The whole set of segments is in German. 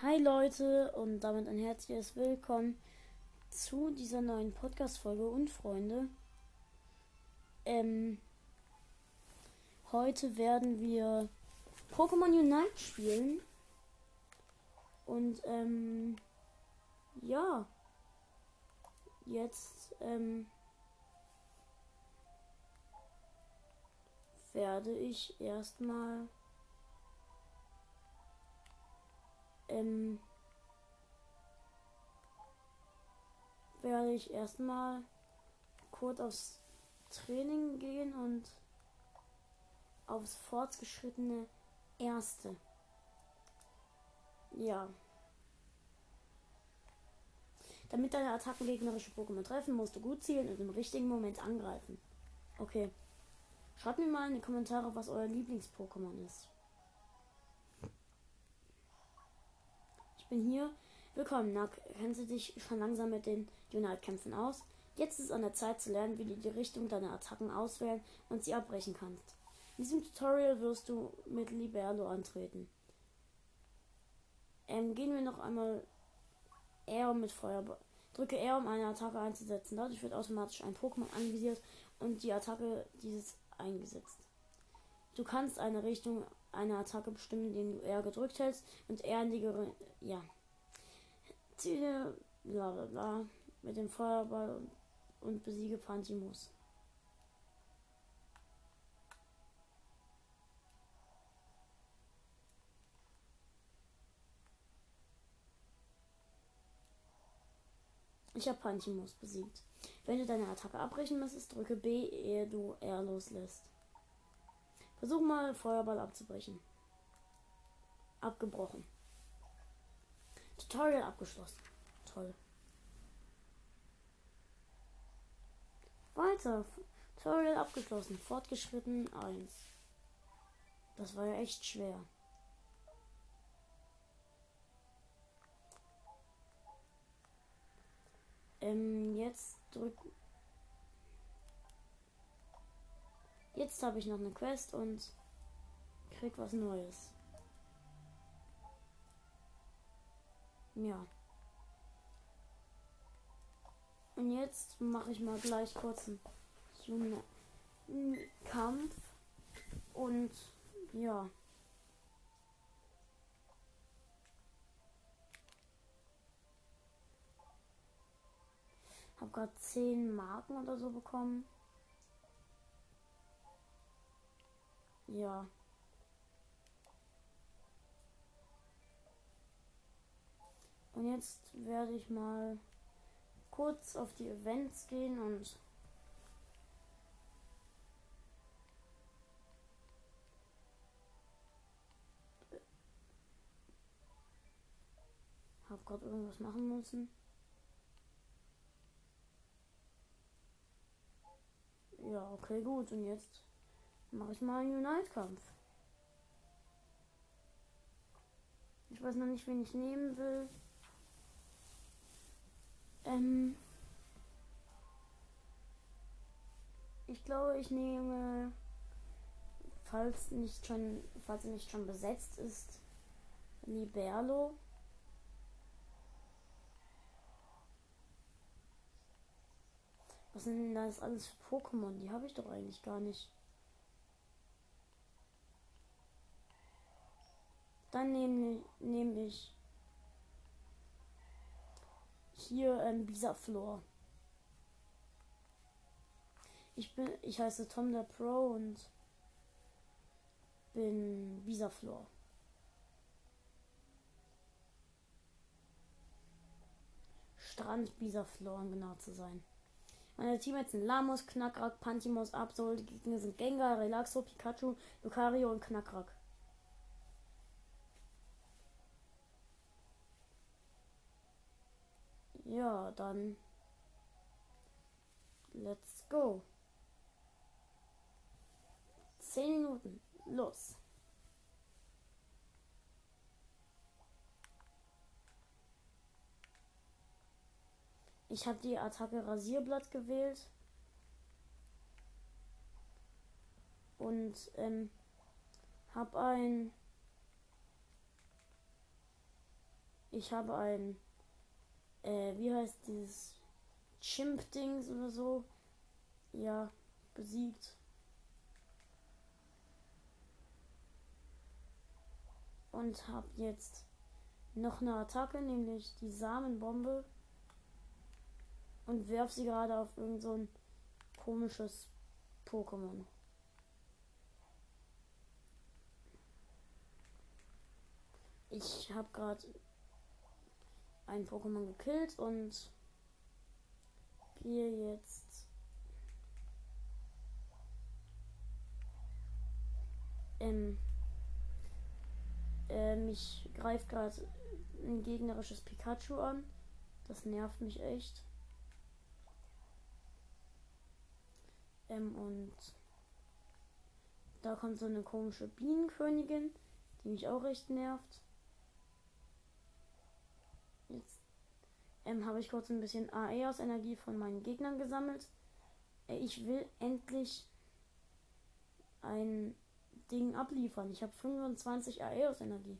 Hi Leute und damit ein herzliches Willkommen zu dieser neuen Podcast-Folge und Freunde. Ähm, heute werden wir Pokémon Unite spielen. Und ähm, ja, jetzt ähm, werde ich erstmal ähm, werde ich erstmal kurz aufs Training gehen und aufs fortgeschrittene erste. Ja. Damit deine Attacken gegnerische Pokémon treffen, musst du gut zielen und im richtigen Moment angreifen. Okay. Schreibt mir mal in die Kommentare, was euer Lieblings-Pokémon ist. Bin hier. Willkommen, Nack. Kennst du dich schon langsam mit den Unite-Kämpfen aus? Jetzt ist an der Zeit zu lernen, wie du die Richtung deiner Attacken auswählen und sie abbrechen kannst. In diesem Tutorial wirst du mit Liberlo antreten. Ähm, gehen wir noch einmal R mit Feuerball. Drücke R, um eine Attacke einzusetzen. Dadurch wird automatisch ein Pokémon anvisiert und die Attacke dieses eingesetzt. Du kannst eine Richtung einer Attacke bestimmen, indem du R gedrückt hältst und R in die Gere ja. Ziele bla bla bla mit dem Feuerball und, und besiege Pantimus. Ich habe Pantimus besiegt. Wenn du deine Attacke abbrechen müsstest, drücke B, ehe du R loslässt. Versuch mal Feuerball abzubrechen. Abgebrochen. Tutorial abgeschlossen. Toll. Weiter. Tutorial abgeschlossen. Fortgeschritten 1. Das war ja echt schwer. Ähm, jetzt drück Jetzt habe ich noch eine Quest und krieg was Neues. Ja. Und jetzt mache ich mal gleich kurz einen Kampf. Und ja. Hab gerade 10 Marken oder so bekommen. Ja. Und jetzt werde ich mal kurz auf die Events gehen und habe gerade irgendwas machen müssen. Ja, okay, gut. Und jetzt mache ich mal einen Unite-Kampf. Ich weiß noch nicht, wen ich nehmen will. Ähm ich glaube, ich nehme, falls nicht schon, falls er nicht schon besetzt ist, Liberlo. Was sind denn das alles für Pokémon? Die habe ich doch eigentlich gar nicht. Dann nehme nehm ich hier ähm, Bisaflor. Ich bin, ich heiße Tom der Pro und bin Bisaflor. Strand Bisaflor, um genau zu sein. Meine Teammates sind Lamos, Knackrak, Pantimos, Absol. Die Gegner sind Gengar, Relaxo, Pikachu, Lucario und Knackrak. Ja, dann let's go. Zehn Minuten. Los. Ich habe die Attacke Rasierblatt gewählt. Und ähm, habe ein ich habe ein, äh, wie heißt dieses Chimp-Dings oder so, ja, besiegt. Und habe jetzt noch eine Attacke, nämlich die Samenbombe. Und werf sie gerade auf irgend so ein komisches Pokémon. Ich habe gerade ein Pokémon gekillt und gehe jetzt ähm, äh, mich greift gerade ein gegnerisches Pikachu an. Das nervt mich echt. Ähm, und da kommt so eine komische Bienenkönigin, die mich auch recht nervt. Ähm, habe ich kurz ein bisschen AE aus Energie von meinen Gegnern gesammelt. Äh, ich will endlich ein Ding abliefern. Ich habe 25 AE aus Energie.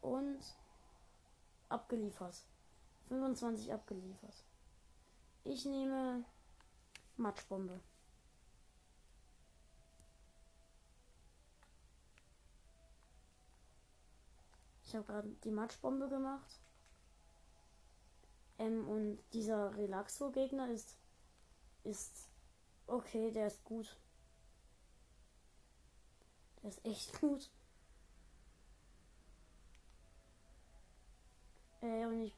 Und abgeliefert. 25 abgeliefert. Ich nehme Matschbombe. Ich habe gerade die Matschbombe gemacht. Ähm, und dieser Relaxo-Gegner ist, ist okay, der ist gut. Der ist echt gut. Äh, und ich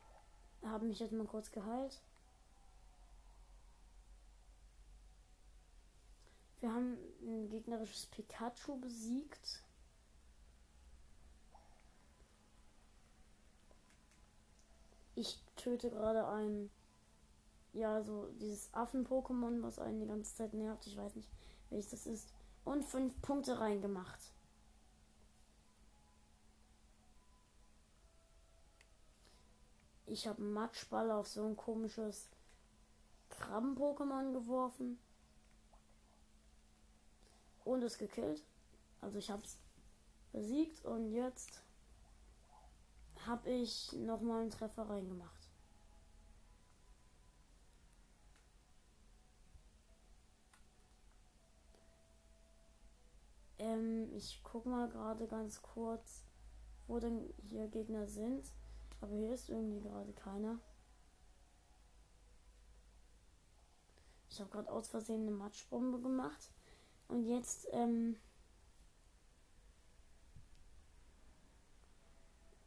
habe mich jetzt mal kurz geheilt. Wir haben ein gegnerisches Pikachu besiegt. ich töte gerade ein, ja, so dieses Affen-Pokémon, was einen die ganze Zeit nervt. Ich weiß nicht, welches das ist. Und fünf Punkte reingemacht. Ich habe Matschball auf so ein komisches Krabben-Pokémon geworfen. Und es gekillt. Also ich habe es besiegt und jetzt habe ich nochmal einen Treffer reingemacht. Ähm, ich gucke mal gerade ganz kurz, wo denn hier Gegner sind. Aber hier ist irgendwie gerade keiner. Ich habe gerade aus Versehen eine Matschbombe gemacht. Und jetzt, ähm,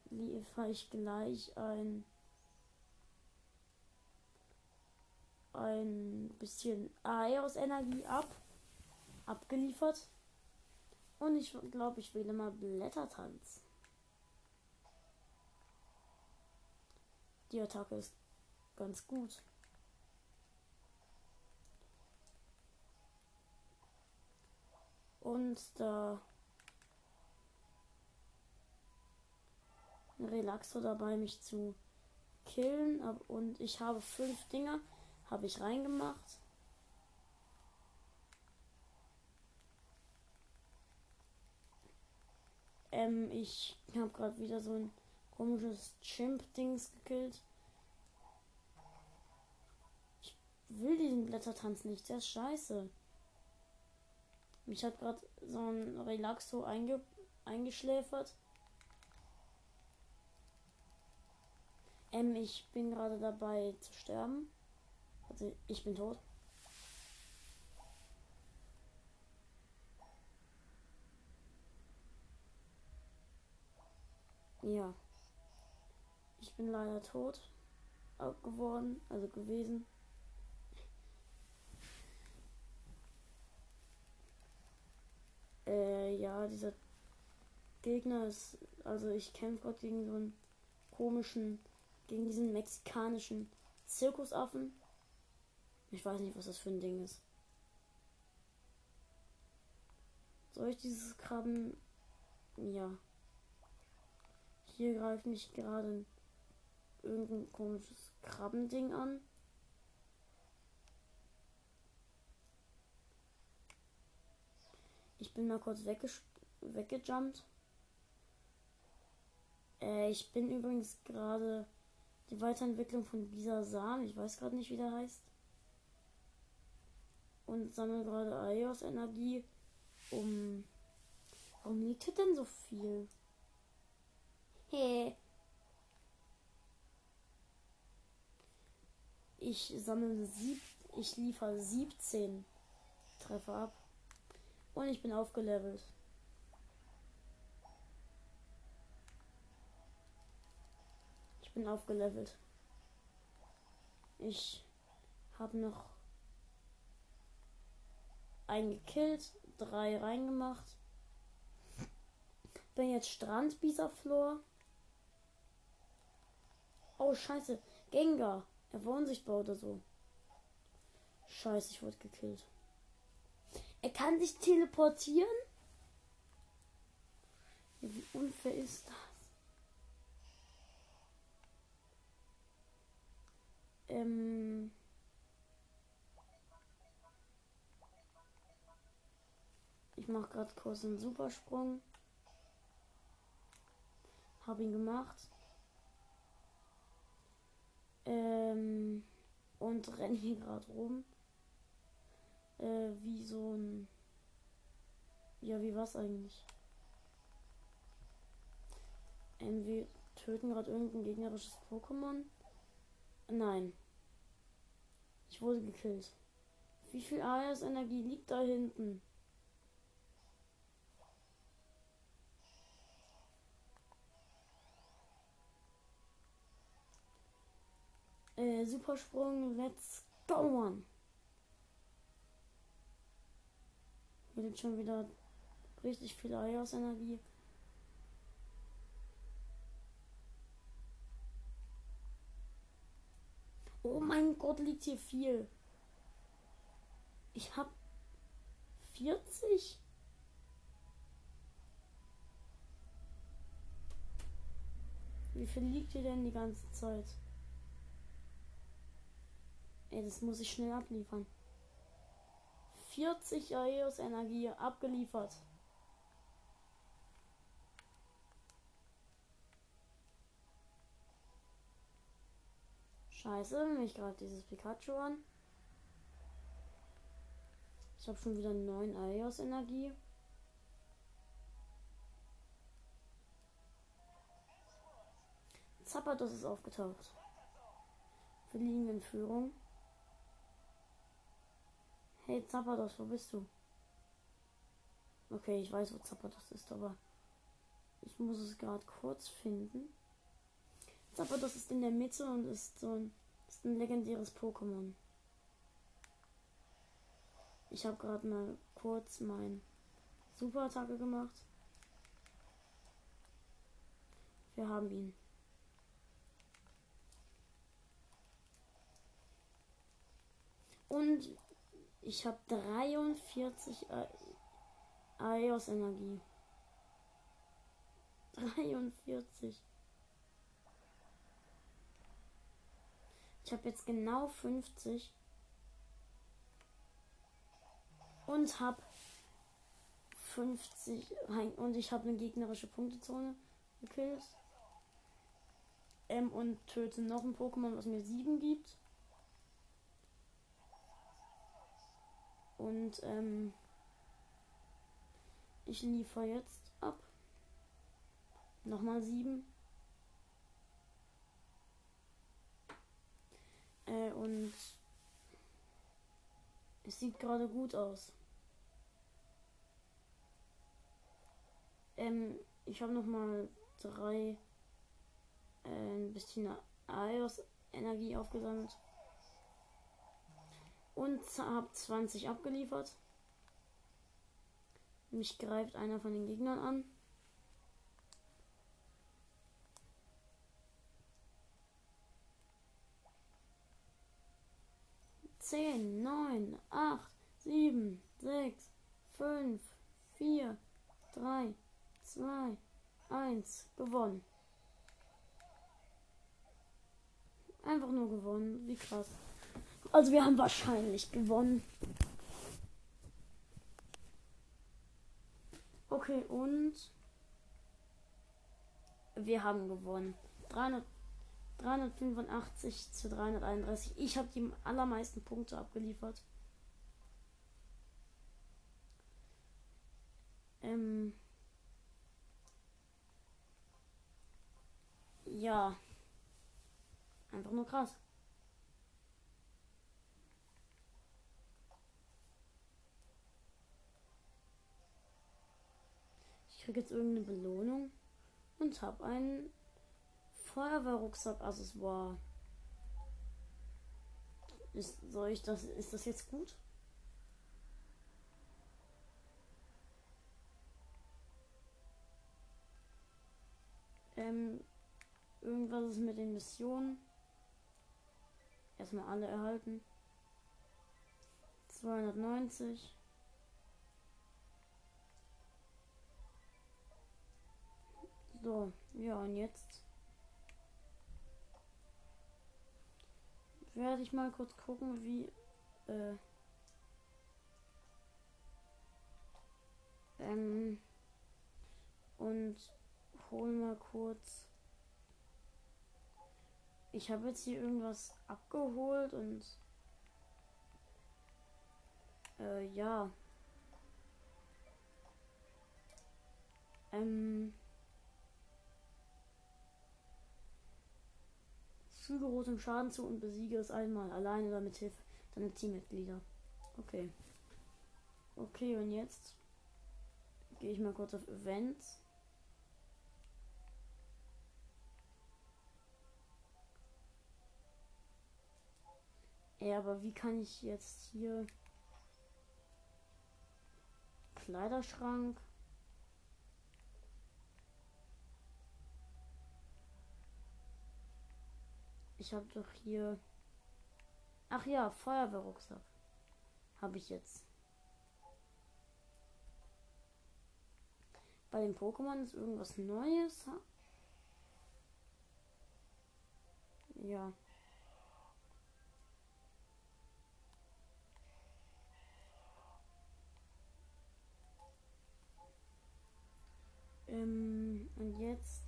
liefere ich gleich ein ein bisschen Ei aus Energie ab. Abgeliefert. Und ich glaube, ich wähle mal Blättertanz. Die Attacke ist ganz gut. Und da Relaxo dabei, mich zu killen. Und ich habe fünf Dinger, habe ich reingemacht. Ähm, ich habe gerade wieder so ein komisches Chimp-Dings gekillt. Ich will diesen Blättertanz nicht, der ist scheiße. Mich hat gerade so ein Relaxo einge eingeschläfert. Ähm, ich bin gerade dabei zu sterben. Also ich bin tot. Ja. Ich bin leider tot geworden, also gewesen. Äh, ja, dieser Gegner ist, also ich kämpfe gerade gegen so einen komischen gegen diesen mexikanischen Zirkusaffen. Ich weiß nicht, was das für ein Ding ist. Soll ich dieses Krabben? Ja. Hier greift mich gerade irgendein komisches Krabbending an. Ich bin mal kurz weggejumpt. Äh, ich bin übrigens gerade die Weiterentwicklung von Samen. Ich weiß gerade nicht, wie der heißt. Und sammle gerade Eios Energie, um. Warum liegt hier denn so viel? Ich sammle sieb. Ich liefere 17 Treffer ab. Und ich bin aufgelevelt. Ich bin aufgelevelt. Ich habe noch einen gekillt, drei reingemacht. Bin jetzt Strandbieserflor. Oh, scheiße. Gengar. Er war unsichtbar oder so. Scheiße, ich wurde gekillt. Er kann sich teleportieren? Wie unfair ist das? Ähm. Ich mache gerade kurz einen Supersprung. Habe ihn gemacht. Ähm, und renne hier gerade rum. Äh, wie so ein. Ja, wie war's eigentlich? Ähm, wir töten gerade irgendein gegnerisches Pokémon. Nein. Ich wurde gekillt. Wie viel AS-Energie liegt da hinten? Äh, Supersprung, let's go, man. Hier liegt schon wieder richtig viel Eios-Energie. Oh mein Gott, liegt hier viel. Ich hab 40? Wie viel liegt hier denn die ganze Zeit? Ey, das muss ich schnell abliefern. 40 Aeos Energie abgeliefert. Scheiße, mich gerade dieses Pikachu an. Ich habe schon wieder 9 Aeos Energie. Zappatos ist aufgetaucht. Wir liegen in Führung. Hey Zappados, wo bist du? Okay, ich weiß, wo Zappados ist, aber ich muss es gerade kurz finden. Zappados ist in der Mitte und ist so ein, ist ein legendäres Pokémon. Ich habe gerade mal kurz mein Superattacke gemacht. Wir haben ihn. Und ich habe 43 Eios Energie. 43. Ich habe jetzt genau 50. Und habe 50 und ich habe eine gegnerische Punktezone gekillt. Ähm, und töte noch ein Pokémon, was mir 7 gibt. Und ähm, ich liefere jetzt ab. Nochmal sieben. Äh, und es sieht gerade gut aus. Ähm, ich habe noch mal drei äh, ein bisschen Eios Energie aufgesammelt und habe 20 abgeliefert. Mich greift einer von den Gegnern an. Zehn, neun, acht, sieben, sechs, fünf, vier, drei, zwei, eins, gewonnen. Einfach nur gewonnen. Wie krass. Also wir haben wahrscheinlich gewonnen. Okay, und Wir haben gewonnen. 300, 385 zu 331. Ich habe die allermeisten Punkte abgeliefert. Ähm ja. Einfach nur krass. Ich kriege jetzt irgendeine Belohnung und habe einen Feuerwehrrucksack-Accessoire. Ist, soll ich das, ist das jetzt gut? Ähm, irgendwas ist mit den Missionen. Erstmal alle erhalten. 290. So, ja, und jetzt werde ich mal kurz gucken, wie äh, ähm, und hol mal kurz. Ich habe jetzt hier irgendwas abgeholt und äh, ja. Ähm. Füge rotem Schaden zu und besiege es einmal alleine oder mit Hilfe deiner Teammitglieder. Okay. Okay, und jetzt gehe ich mal kurz auf Events. Ja, aber wie kann ich jetzt hier Kleiderschrank Ich habe doch hier. Ach ja, Feuerwehrrucksack. Habe ich jetzt. Bei den Pokémon ist irgendwas Neues. Ja. Ähm, und jetzt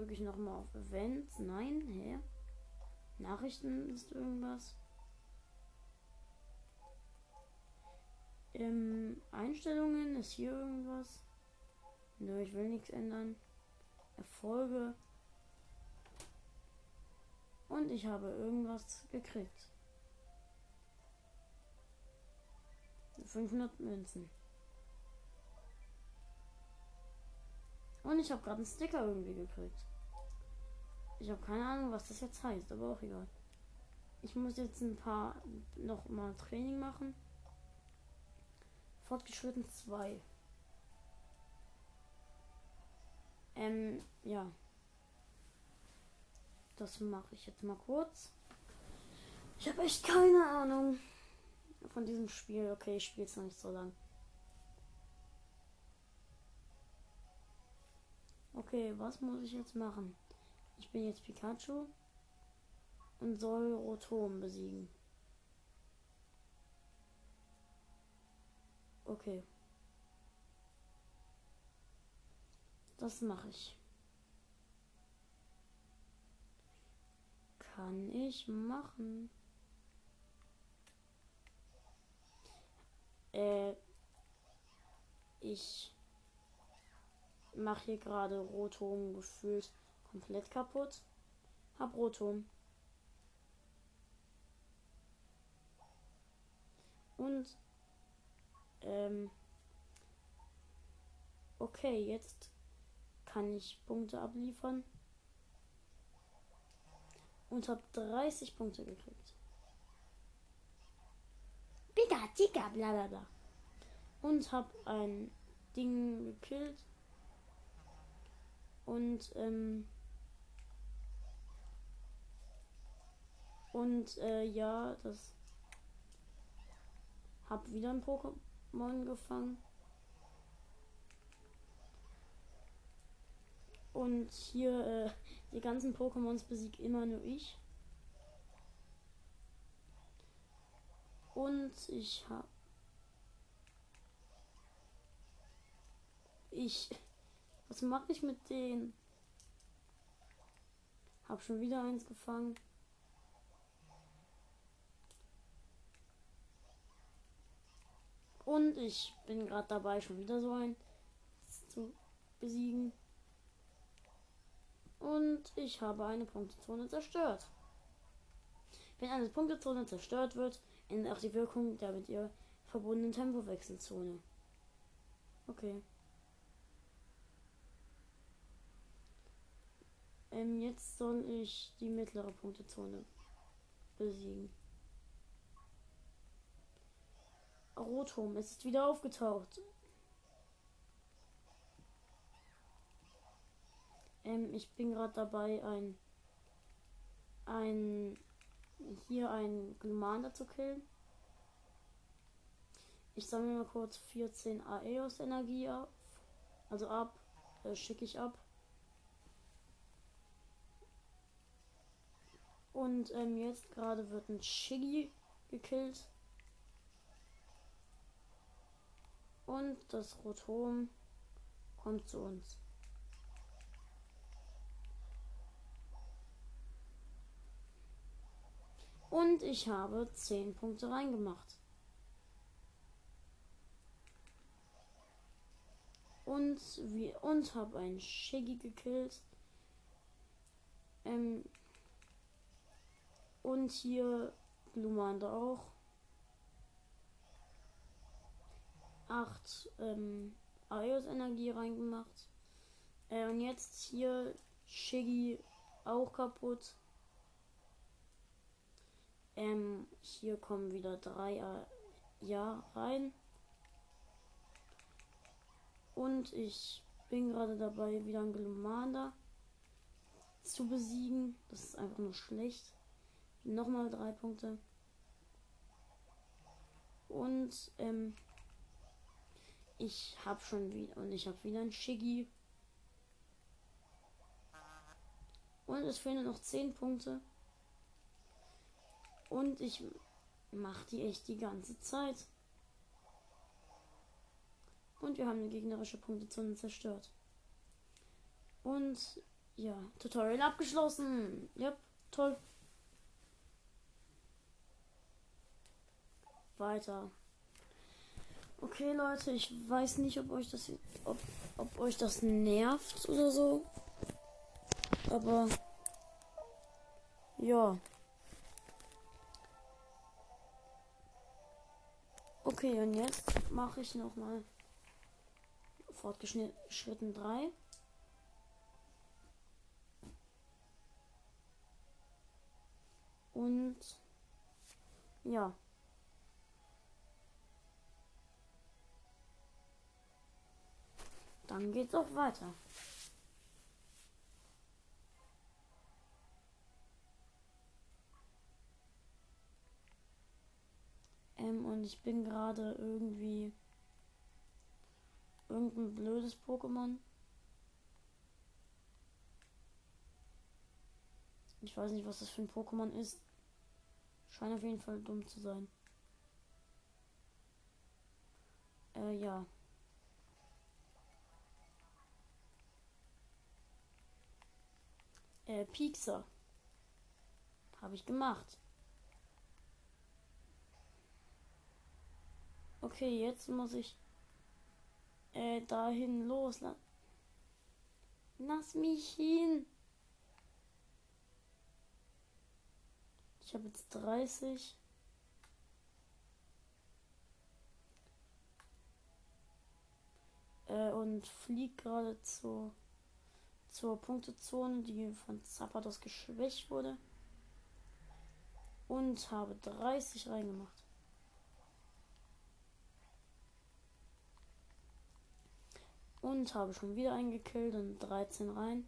drücke ich nochmal auf Events. Nein, hä? Nachrichten ist irgendwas. Ähm, Einstellungen ist hier irgendwas. Nö, ich will nichts ändern. Erfolge. Und ich habe irgendwas gekriegt. 500 Münzen. Und ich habe gerade einen Sticker irgendwie gekriegt. Ich habe keine Ahnung, was das jetzt heißt, aber auch egal. Ich muss jetzt ein paar noch mal Training machen. Fortgeschritten 2. Ähm, ja. Das mache ich jetzt mal kurz. Ich habe echt keine Ahnung von diesem Spiel. Okay, ich spiele es noch nicht so lang. Okay, was muss ich jetzt machen? Ich bin jetzt Pikachu und soll Rotom besiegen. Okay. Das mache ich. Kann ich machen. Äh, ich mache hier gerade Rotom gefühlt komplett kaputt. Hab Rotom. Und ähm, okay, jetzt kann ich Punkte abliefern. Und habe 30 Punkte gekriegt. Pika, Tika, bla bla bla. Und habe ein Ding gekillt. Und ähm, Und äh, ja, das hab wieder ein Pokémon gefangen. Und hier äh, die ganzen Pokémons besiegt immer nur ich. Und ich hab ich Was mache ich mit denen? Hab schon wieder eins gefangen. Und ich bin gerade dabei, schon wieder so ein zu besiegen. Und ich habe eine Punktezone zerstört. Wenn eine Punktezone zerstört wird, endet auch die Wirkung der mit ihr verbundenen Tempowechselzone. Okay. Ähm, jetzt soll ich die mittlere Punktezone besiegen. Rotom, ist wieder aufgetaucht. Ähm, ich bin gerade dabei, ein, ein, hier ein Glumanda zu killen. Ich sammle mal kurz 14 Aeos Energie ab. Also ab, äh, schicke ich ab. Und ähm, jetzt gerade wird ein Shiggy gekillt. Und das Rotom kommt zu uns. Und ich habe 10 Punkte reingemacht. Und wie und habe einen Shiggy gekillt. Ähm, und hier Glumanda auch. 8 ähm, Ios-Energie reingemacht. Äh, und jetzt hier Shiggy auch kaputt. Ähm, hier kommen wieder drei äh, ja rein. Und ich bin gerade dabei, wieder ein Glumanda zu besiegen. Das ist einfach nur schlecht. Nochmal drei Punkte. Und ähm, ich habe schon wieder und ich habe wieder ein Shiggy. Und es fehlen noch 10 Punkte. Und ich mache die echt die ganze Zeit. Und wir haben eine gegnerische Punktezone zerstört. Und ja, Tutorial abgeschlossen. Ja, toll. Weiter. Okay, Leute, ich weiß nicht, ob euch das, ob, ob euch das nervt oder so. Aber ja. Okay, und jetzt mache ich noch mal fortgeschritten 3. Und ja. Dann geht's auch weiter. Ähm, und ich bin gerade irgendwie irgendein blödes Pokémon. Ich weiß nicht, was das für ein Pokémon ist. Scheint auf jeden Fall dumm zu sein. Äh, ja. Äh, Piekser. Habe ich gemacht. Okay, jetzt muss ich äh, dahin loslassen. Lass mich hin. Ich habe jetzt 30. Äh, und fliege gerade zu zur Punktezone, die von Zapatos geschwächt wurde. Und habe 30 reingemacht. Und habe schon wieder eingekillt und 13 rein.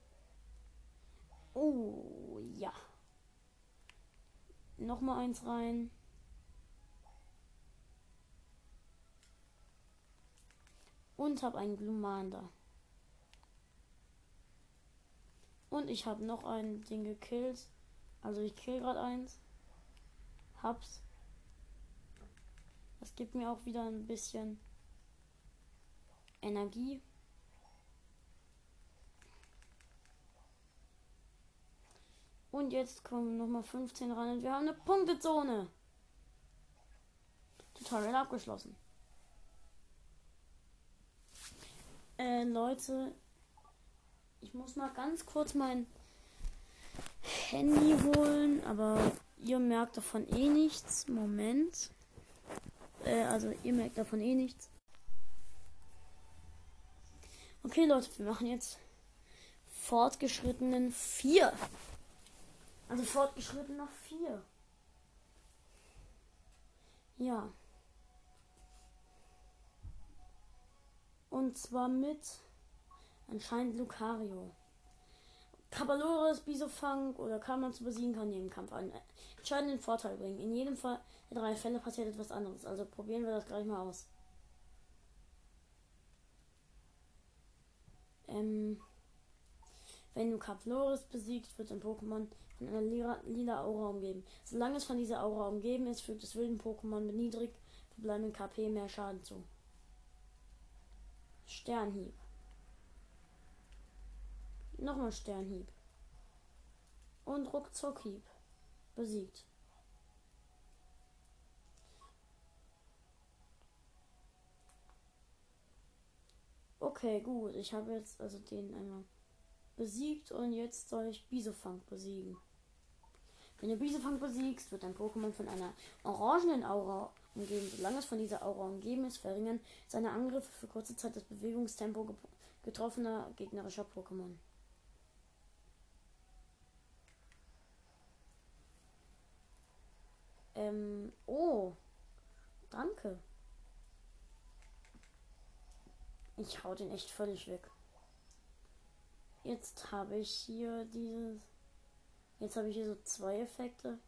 Oh, ja. Nochmal eins rein. Und habe einen Glumanda. Und ich habe noch ein Ding gekillt. Also ich kill gerade eins. Hab's. Das gibt mir auch wieder ein bisschen Energie. Und jetzt kommen nochmal 15 ran und wir haben eine Punktezone. Tutorial abgeschlossen. Äh, Leute, ich muss mal ganz kurz mein Handy holen, aber ihr merkt davon eh nichts. Moment. Äh, also ihr merkt davon eh nichts. Okay, Leute, wir machen jetzt fortgeschrittenen 4. Also fortgeschrittener 4. Ja. Und zwar mit anscheinend Lucario. Cabalores, Bisofang oder Karman zu besiegen kann jeden Kampf einen entscheidenden Vorteil bringen. In jedem Fall der drei Fälle passiert etwas anderes. Also probieren wir das gleich mal aus. Ähm, wenn du Cabalores besiegst, wird ein Pokémon von einer lila, lila Aura umgeben. Solange es von dieser Aura umgeben ist, fügt es wilden Pokémon mit niedrig verbleibenden KP mehr Schaden zu. Sternhieb. Nochmal Sternhieb. Und Ruckzuckhieb. Besiegt. Okay, gut. Ich habe jetzt also den einmal besiegt und jetzt soll ich Bisofang besiegen. Wenn du Bisofang besiegst, wird dein Pokémon von einer orangenen Aura umgeben. Solange es von dieser Aura umgeben ist, verringern seine Angriffe für kurze Zeit das Bewegungstempo getroffener gegnerischer Pokémon. Ähm, oh. Danke. Ich hau den echt völlig weg. Jetzt habe ich hier dieses. Jetzt habe ich hier so zwei Effekte.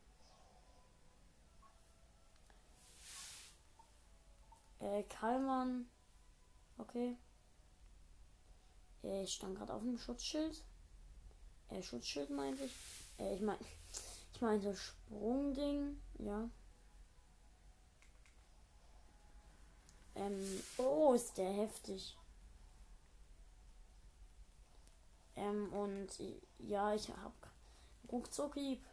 Äh, Kalman. Okay. Äh, ich stand gerade auf dem Schutzschild. Äh, Schutzschild meinte ich. Äh, ich meine. Ich meinte Sprungding. Ja. Ähm, oh, ist der heftig. Ähm, und ja, ich hab Ruckzuckhieb.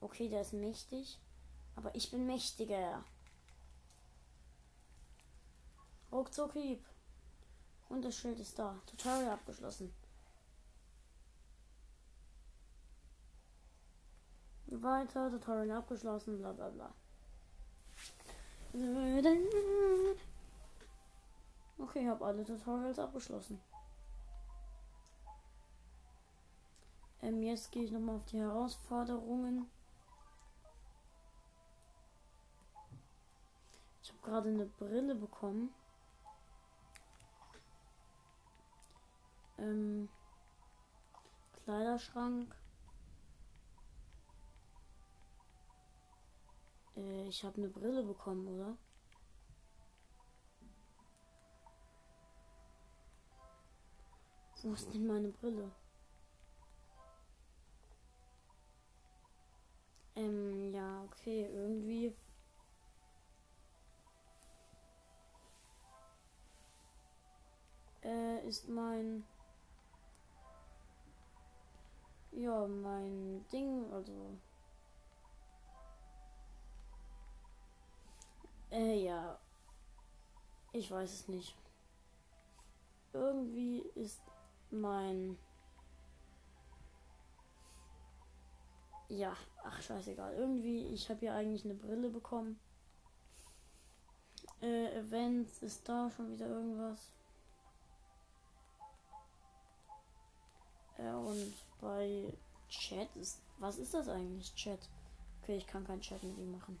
Okay, der ist mächtig. Aber ich bin mächtiger. Ruckzuckhieb. Und das Schild ist da. Tutorial abgeschlossen. Weiter, Tutorial abgeschlossen, bla bla bla. Okay, ich habe alle Tutorials abgeschlossen. Ähm, jetzt gehe ich nochmal auf die Herausforderungen. Ich habe gerade eine Brille bekommen. Ähm, Kleiderschrank. Äh, ich habe eine Brille bekommen, oder? Wo ist denn meine Brille? Ähm, ja, okay, irgendwie. Äh, ist mein. Ja, mein Ding, also. Äh, ja. Ich weiß es nicht. Irgendwie ist mein. Ja, ach scheißegal. Irgendwie, ich habe ja eigentlich eine Brille bekommen. Äh, Events, ist da schon wieder irgendwas? Äh, und bei Chat ist. Was ist das eigentlich, Chat? Okay, ich kann keinen Chat mit ihm machen.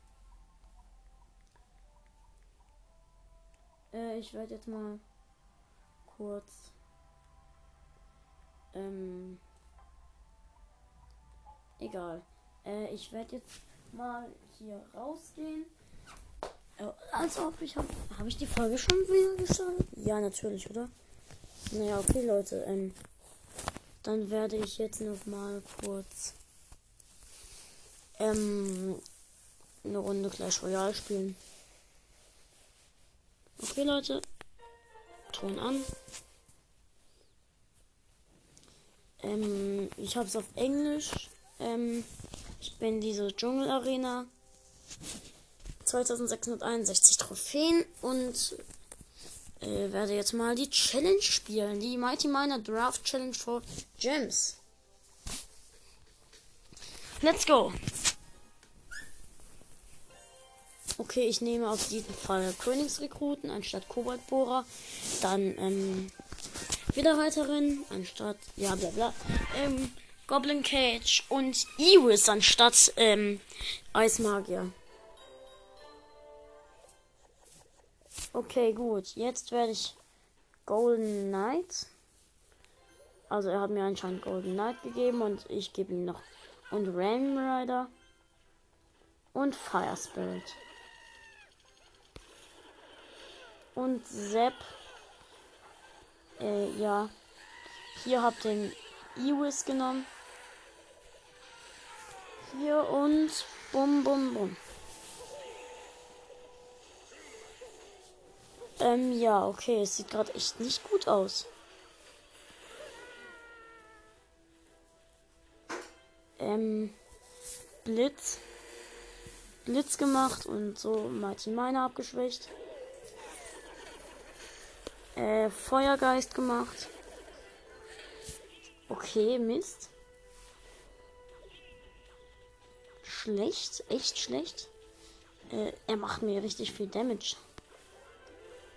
Äh, ich werde jetzt mal kurz. Ähm. Egal. Äh, ich werde jetzt mal hier rausgehen. Äh, als ob ich habe. Habe ich die Folge schon wieder gestartet? Ja, natürlich, oder? Naja, okay, Leute. Ähm, dann werde ich jetzt noch mal kurz ähm, eine Runde Clash Royale spielen. Okay, Leute. Ton an. Ähm, ich habe es auf Englisch. Ähm, ich bin diese Dschungelarena. 2661 Trophäen und äh, werde jetzt mal die Challenge spielen. Die Mighty Miner Draft Challenge for Gems. Let's go! Okay, ich nehme auf jeden Fall Königsrekruten anstatt Koboldbohrer. Dann ähm, Widerreiterin anstatt, ja bla bla. Ähm, Goblin Cage und Iris anstatt ähm, Eismagier. Okay, gut. Jetzt werde ich Golden Knight. Also er hat mir anscheinend Golden Knight gegeben und ich gebe ihm noch. Und Ram Rider. Und Fire Spirit. Und Sepp. Äh, ja. Hier habt ihr den Iwis genommen. Hier und bum bum bum. Ähm, ja, okay. Es sieht gerade echt nicht gut aus. Ähm, Blitz. Blitz gemacht und so Martin Miner abgeschwächt. Äh, Feuergeist gemacht. Okay, Mist. Schlecht, echt schlecht. Äh, er macht mir richtig viel Damage.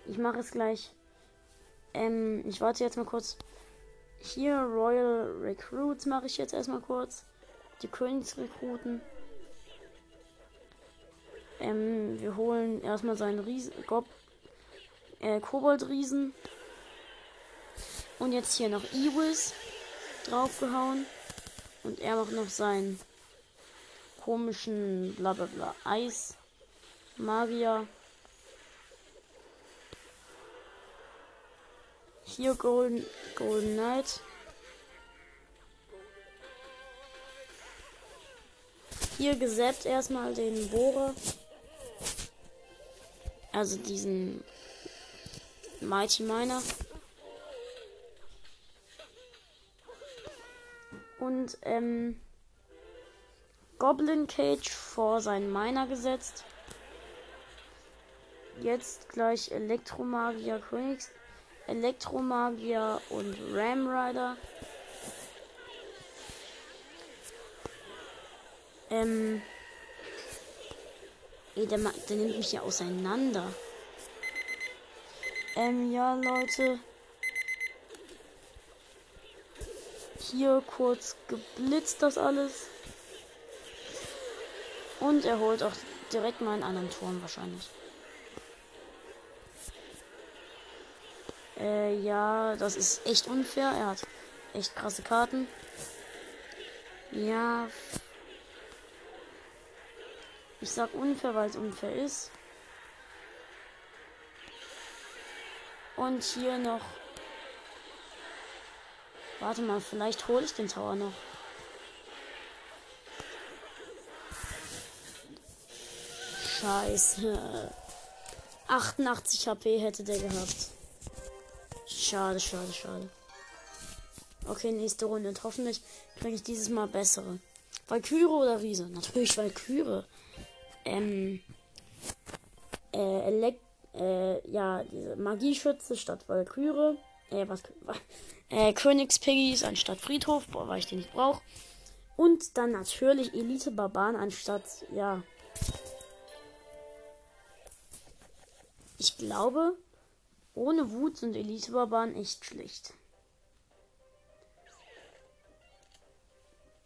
Ich mache es gleich. Ähm, ich warte jetzt mal kurz. Hier Royal Recruits mache ich jetzt erstmal kurz. Die Königsrekruten. Ähm, wir holen erstmal seinen Riesen, Gob, äh, Koboldriesen. Und jetzt hier noch Iwis draufgehauen. Und er macht noch seinen komischen Blablabla Eis Magier. Hier Golden, Golden Knight. Hier gesäbt erstmal den Bohrer. Also diesen Mighty Miner. Und ähm, Goblin Cage vor seinen Miner gesetzt. Jetzt gleich Elektromagier Königs Elektromagier und Ram Rider. Ähm. Ey, der, der nimmt mich ja auseinander. Ähm, ja, Leute. Hier kurz geblitzt das alles. Und er holt auch direkt mal einen anderen Turm wahrscheinlich. Äh, ja, das ist echt unfair. Er hat echt krasse Karten. Ja. Ich sag unfair, weil es unfair ist. Und hier noch. Warte mal, vielleicht hole ich den Tower noch. Scheiße. 88 HP hätte der gehabt. Schade, schade, schade. Okay, nächste Runde. Und hoffentlich kriege ich dieses Mal bessere. Valkyrie oder Riese? Natürlich Valkyrie. Ähm. Äh, Elekt äh, ja, diese Magieschütze statt Valkyrie. Äh, was. Äh, Königspiggies anstatt Friedhof, boah, weil ich den nicht brauche. Und dann natürlich Elite Barbaren anstatt, ja. Ich glaube, ohne Wut sind Elite-Barbaren echt schlecht.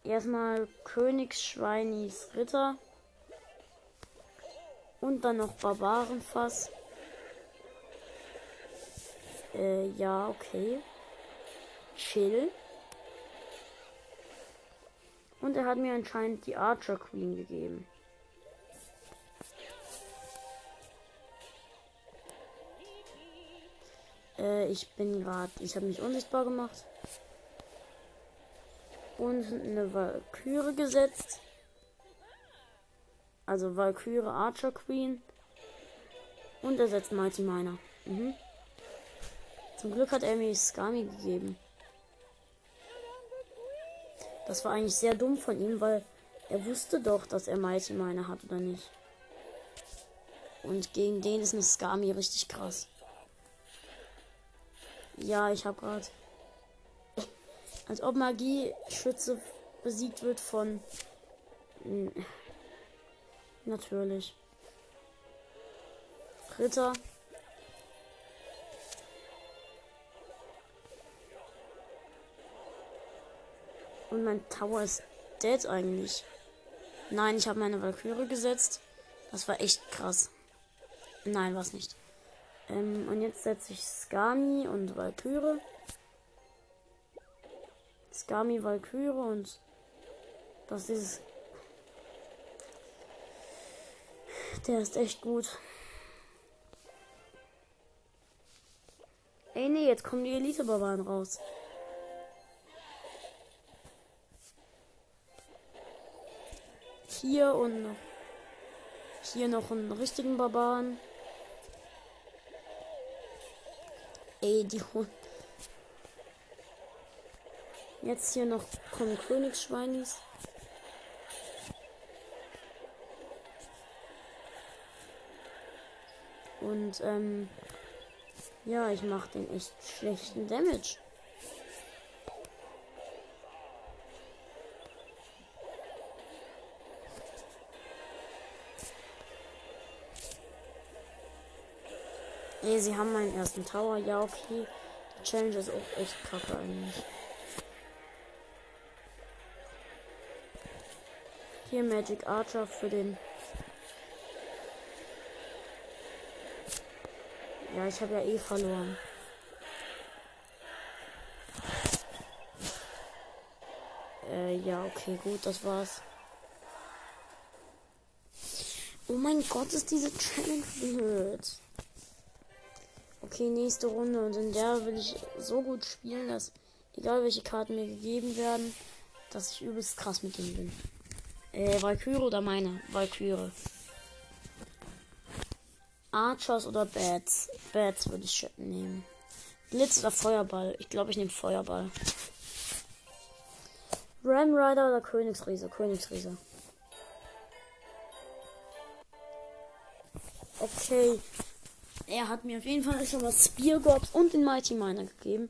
Erstmal Königsschweinis Ritter. Und dann noch Barbarenfass. Äh, ja, okay. Chill. Und er hat mir anscheinend die Archer Queen gegeben. Äh, ich bin gerade, ich habe mich unsichtbar gemacht. Und eine Valkyrie gesetzt. Also Valkyrie Archer Queen. Und er setzt Mighty Miner. Mhm. Zum Glück hat er mir Skami gegeben. Das war eigentlich sehr dumm von ihm, weil er wusste doch, dass er Mighty Miner hat oder nicht. Und gegen den ist eine Skami richtig krass. Ja, ich habe gerade. Als ob Magie-Schütze besiegt wird von. Natürlich. Ritter. Und mein Tower ist dead eigentlich. Nein, ich habe meine Valkyrie gesetzt. Das war echt krass. Nein, war es nicht. Ähm, und jetzt setze ich Skami und Valkyrie. Skami, Valkyrie und das ist. Der ist echt gut. Ey, nee, jetzt kommen die Elite-Barbaren raus. Hier und. Hier noch einen richtigen Barbaren. Ey, die Hund. Jetzt hier noch kommen Königsschweinis. Und ähm, ja, ich mache den echt schlechten Damage. Ey, sie haben meinen ersten Tower. Ja, okay. Die Challenge ist auch echt kacke eigentlich. Hier Magic Archer für den. Ja, ich habe ja eh verloren. Äh, ja, okay, gut, das war's. Oh mein Gott, ist diese Challenge blöd. Okay, nächste Runde. Und in der will ich so gut spielen, dass egal welche Karten mir gegeben werden, dass ich übelst krass mit denen bin. Äh, Valkyrie oder meine? Valkyrie. Archers oder Bats? Bats würde ich nehmen. Blitz oder Feuerball? Ich glaube, ich nehme Feuerball. Ram Rider oder Königsriese? Königsriese. Okay, er hat mir auf jeden Fall schon was Speargobs und den Mighty Miner gegeben.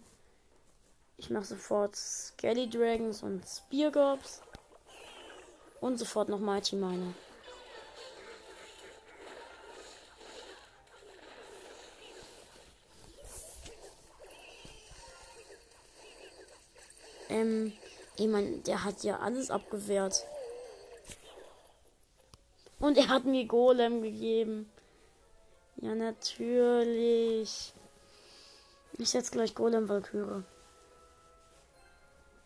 Ich mache sofort Skelly Dragons und Speargobs. Und sofort noch Mighty Miner. Ähm, ich meine, der hat ja alles abgewehrt. Und er hat mir Golem gegeben. Ja, natürlich. Ich setze gleich Golem Valkyrie.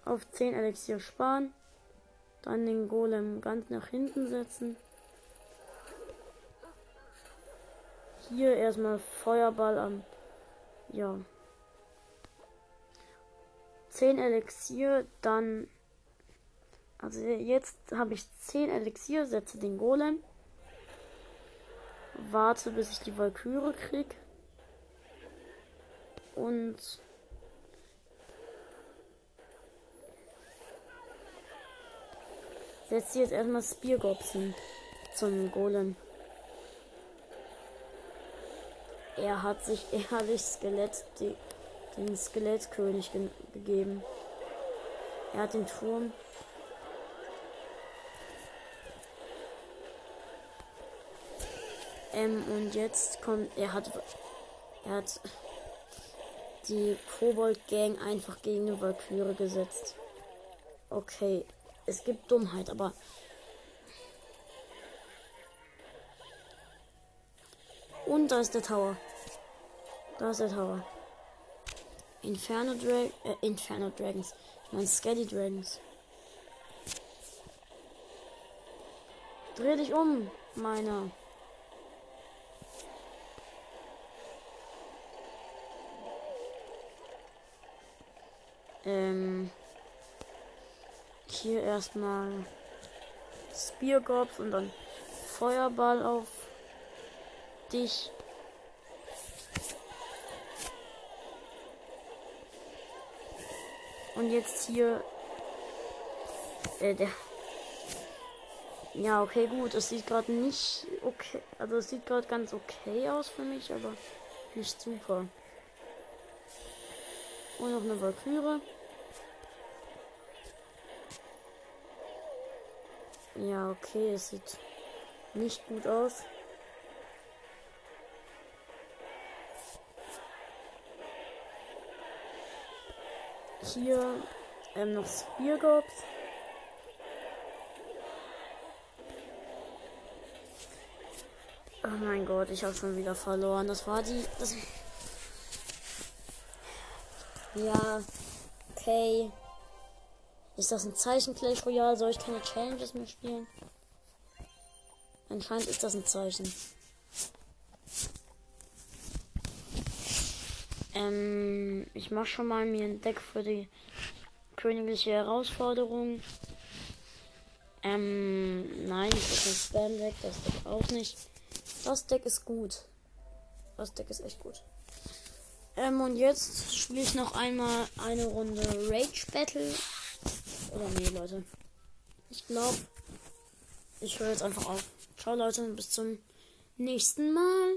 Auf 10 Elixier sparen. Dann den Golem ganz nach hinten setzen. Hier erstmal Feuerball an. Ja. 10 Elixier, dann. Also jetzt habe ich 10 Elixier, setze den Golem warte, bis ich die Valkyrie krieg. Und setze jetzt erstmal Speargobsen zum Golem. Er hat sich ehrlich Skelett, die, den Skelettkönig ge gegeben. Er hat den Turm Ähm, und jetzt kommt, er hat, er hat die Kobold Gang einfach gegen eine Valkyrie gesetzt. Okay, es gibt Dummheit, aber und da ist der Tower. Da ist der Tower. Inferno Drag äh, Inferno Dragons. Ich meine Skelly Dragons. Dreh dich um, meiner. Hier erstmal Speargobs und dann Feuerball auf dich. Und jetzt hier Äh, der. Ja, okay, gut. Es sieht gerade nicht okay. Also es sieht gerade ganz okay aus für mich, aber nicht super. Und noch eine Valkyrie. Ja, okay, es sieht nicht gut aus. Hier ähm, noch Speargops. Oh mein Gott, ich habe schon wieder verloren. Das war die. Das ja, okay. Ist das ein Zeichen Clash Royale? Soll ich keine Challenges mehr spielen? Anscheinend ist das ein Zeichen. Ähm, ich mache schon mal mir ein Deck für die königliche Herausforderung. Ähm, nein, das ist ein Spam-Deck, das Deck auch nicht. Das Deck ist gut. Das Deck ist echt gut. Ähm, und jetzt spiele ich noch einmal eine Runde Rage Battle. Oder nee, Leute. Ich glaube, ich höre jetzt einfach auf. Ciao, Leute, bis zum nächsten Mal.